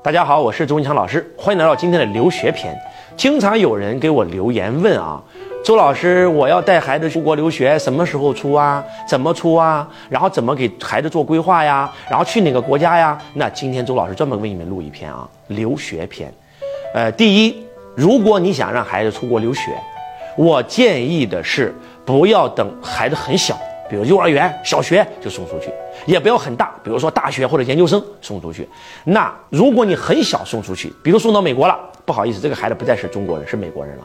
大家好，我是周文强老师，欢迎来到今天的留学篇。经常有人给我留言问啊，周老师，我要带孩子出国留学，什么时候出啊？怎么出啊？然后怎么给孩子做规划呀？然后去哪个国家呀？那今天周老师专门为你们录一篇啊，留学篇。呃，第一，如果你想让孩子出国留学，我建议的是不要等孩子很小。比如幼儿园、小学就送出去，也不要很大，比如说大学或者研究生送出去。那如果你很小送出去，比如送到美国了，不好意思，这个孩子不再是中国人，是美国人了。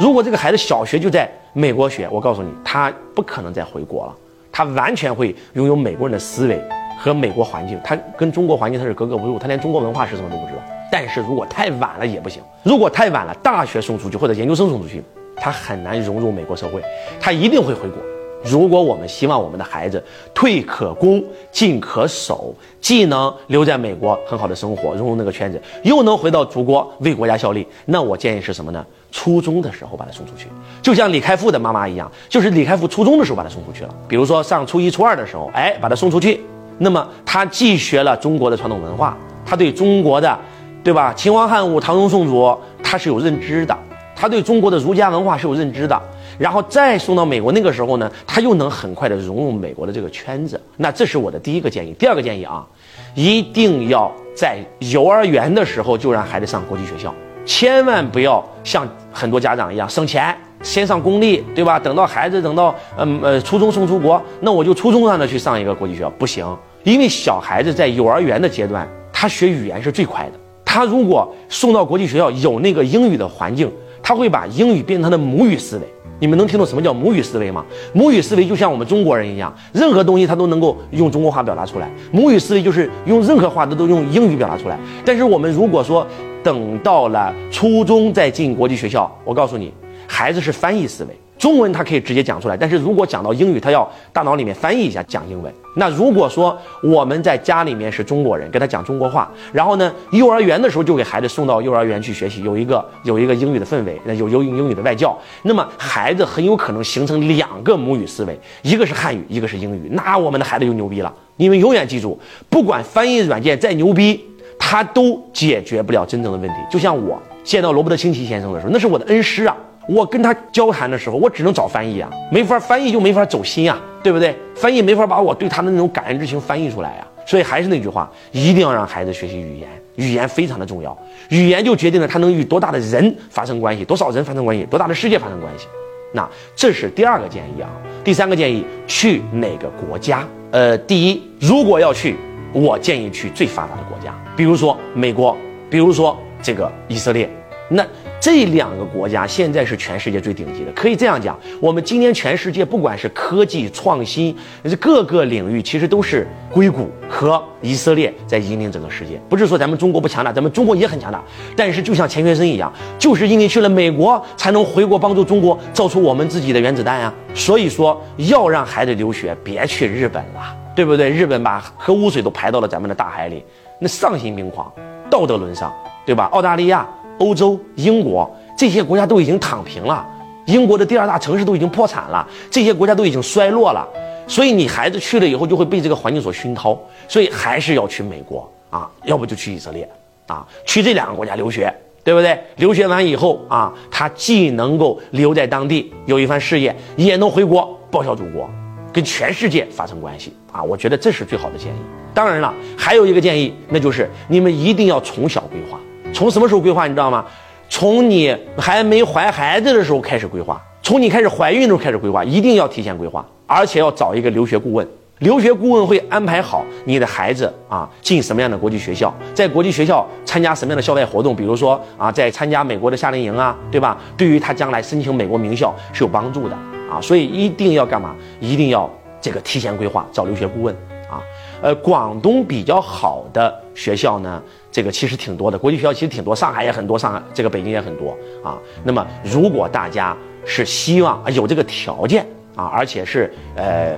如果这个孩子小学就在美国学，我告诉你，他不可能再回国了，他完全会拥有美国人的思维和美国环境，他跟中国环境他是格格不入，他连中国文化是什么都不知道。但是如果太晚了也不行，如果太晚了，大学送出去或者研究生送出去，他很难融入美国社会，他一定会回国。如果我们希望我们的孩子退可攻进可守，既能留在美国很好的生活，融入那个圈子，又能回到祖国为国家效力，那我建议是什么呢？初中的时候把他送出去，就像李开复的妈妈一样，就是李开复初中的时候把他送出去了。比如说上初一、初二的时候，哎，把他送出去，那么他既学了中国的传统文化，他对中国的，对吧？秦皇汉武、唐宗宋祖，他是有认知的，他对中国的儒家文化是有认知的。然后再送到美国，那个时候呢，他又能很快的融入美国的这个圈子。那这是我的第一个建议。第二个建议啊，一定要在幼儿园的时候就让孩子上国际学校，千万不要像很多家长一样省钱，先上公立，对吧？等到孩子等到嗯呃初中送出国，那我就初中让他去上一个国际学校，不行，因为小孩子在幼儿园的阶段，他学语言是最快的。他如果送到国际学校，有那个英语的环境，他会把英语变成他的母语思维。你们能听懂什么叫母语思维吗？母语思维就像我们中国人一样，任何东西他都能够用中国话表达出来。母语思维就是用任何话都都用英语表达出来。但是我们如果说等到了初中再进国际学校，我告诉你，孩子是翻译思维。中文他可以直接讲出来，但是如果讲到英语，他要大脑里面翻译一下讲英文。那如果说我们在家里面是中国人，跟他讲中国话，然后呢，幼儿园的时候就给孩子送到幼儿园去学习，有一个有一个英语的氛围，那有有英语的外教，那么孩子很有可能形成两个母语思维，一个是汉语，一个是英语，那我们的孩子就牛逼了。你们永远记住，不管翻译软件再牛逼，它都解决不了真正的问题。就像我见到罗伯特清崎先生的时候，那是我的恩师啊。我跟他交谈的时候，我只能找翻译啊，没法翻译就没法走心啊，对不对？翻译没法把我对他的那种感恩之情翻译出来呀。所以还是那句话，一定要让孩子学习语言，语言非常的重要，语言就决定了他能与多大的人发生关系，多少人发生关系，多大的世界发生关系。那这是第二个建议啊。第三个建议，去哪个国家？呃，第一，如果要去，我建议去最发达的国家，比如说美国，比如说这个以色列。那这两个国家现在是全世界最顶级的，可以这样讲，我们今天全世界不管是科技创新，是各个领域其实都是硅谷和以色列在引领整个世界。不是说咱们中国不强大，咱们中国也很强大，但是就像钱学森一样，就是因为去了美国，才能回国帮助中国造出我们自己的原子弹呀。所以说，要让孩子留学，别去日本了，对不对？日本把核污水都排到了咱们的大海里，那丧心病狂，道德沦丧，对吧？澳大利亚。欧洲、英国这些国家都已经躺平了，英国的第二大城市都已经破产了，这些国家都已经衰落了，所以你孩子去了以后就会被这个环境所熏陶，所以还是要去美国啊，要不就去以色列啊，去这两个国家留学，对不对？留学完以后啊，他既能够留在当地有一番事业，也能回国报效祖国，跟全世界发生关系啊！我觉得这是最好的建议。当然了，还有一个建议，那就是你们一定要从小规划。从什么时候规划你知道吗？从你还没怀孩子的时候开始规划，从你开始怀孕的时候开始规划，一定要提前规划，而且要找一个留学顾问。留学顾问会安排好你的孩子啊进什么样的国际学校，在国际学校参加什么样的校外活动，比如说啊在参加美国的夏令营啊，对吧？对于他将来申请美国名校是有帮助的啊，所以一定要干嘛？一定要这个提前规划，找留学顾问啊。呃，广东比较好的学校呢？这个其实挺多的，国际学校其实挺多，上海也很多，上海这个北京也很多啊。那么，如果大家是希望有这个条件啊，而且是呃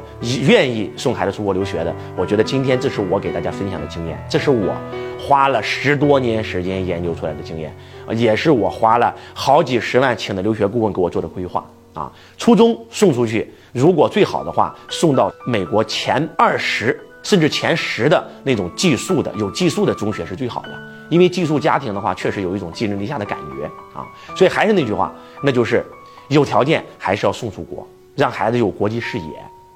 愿意送孩子出国留学的，我觉得今天这是我给大家分享的经验，这是我花了十多年时间研究出来的经验，也是我花了好几十万请的留学顾问给我做的规划啊。初中送出去，如果最好的话，送到美国前二十。甚至前十的那种寄宿的有寄宿的中学是最好的，因为寄宿家庭的话，确实有一种寄人篱下的感觉啊。所以还是那句话，那就是有条件还是要送出国，让孩子有国际视野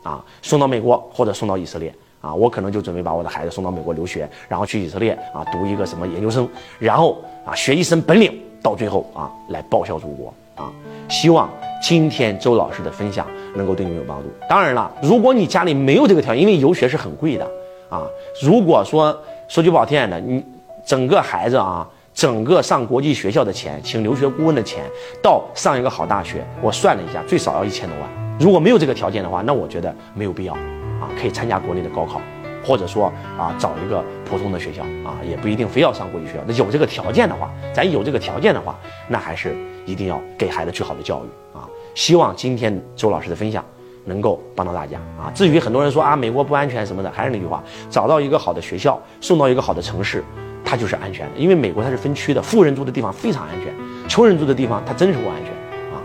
啊，送到美国或者送到以色列啊。我可能就准备把我的孩子送到美国留学，然后去以色列啊读一个什么研究生，然后啊学一身本领，到最后啊来报效祖国啊。希望今天周老师的分享能够对你们有帮助。当然了，如果你家里没有这个条件，因为游学是很贵的啊。如果说说句不好听的，你整个孩子啊，整个上国际学校的钱，请留学顾问的钱，到上一个好大学，我算了一下，最少要一千多万。如果没有这个条件的话，那我觉得没有必要啊，可以参加国内的高考。或者说啊，找一个普通的学校啊，也不一定非要上国际学校。那有这个条件的话，咱有这个条件的话，那还是一定要给孩子最好的教育啊。希望今天周老师的分享能够帮到大家啊。至于很多人说啊，美国不安全什么的，还是那句话，找到一个好的学校，送到一个好的城市，它就是安全的。因为美国它是分区的，富人住的地方非常安全，穷人住的地方它真是不安全啊。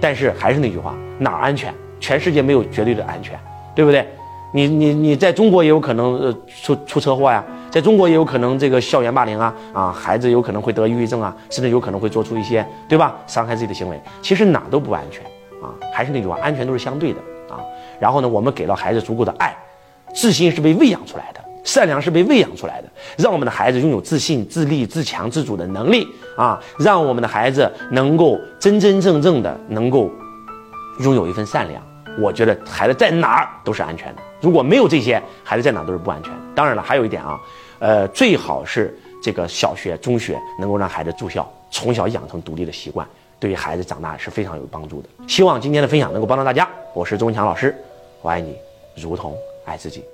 但是还是那句话，哪儿安全？全世界没有绝对的安全，对不对？你你你在中国也有可能呃出出车祸呀，在中国也有可能这个校园霸凌啊啊，孩子有可能会得抑郁症啊，甚至有可能会做出一些对吧伤害自己的行为。其实哪都不安全啊，还是那句话，安全都是相对的啊。然后呢，我们给到孩子足够的爱，自信是被喂养出来的，善良是被喂养出来的，让我们的孩子拥有自信、自立、自强、自主的能力啊，让我们的孩子能够真真正正的能够拥有一份善良。我觉得孩子在哪儿都是安全的。如果没有这些，孩子在哪都是不安全。当然了，还有一点啊，呃，最好是这个小学、中学能够让孩子住校，从小养成独立的习惯，对于孩子长大是非常有帮助的。希望今天的分享能够帮到大家。我是钟文强老师，我爱你，如同爱自己。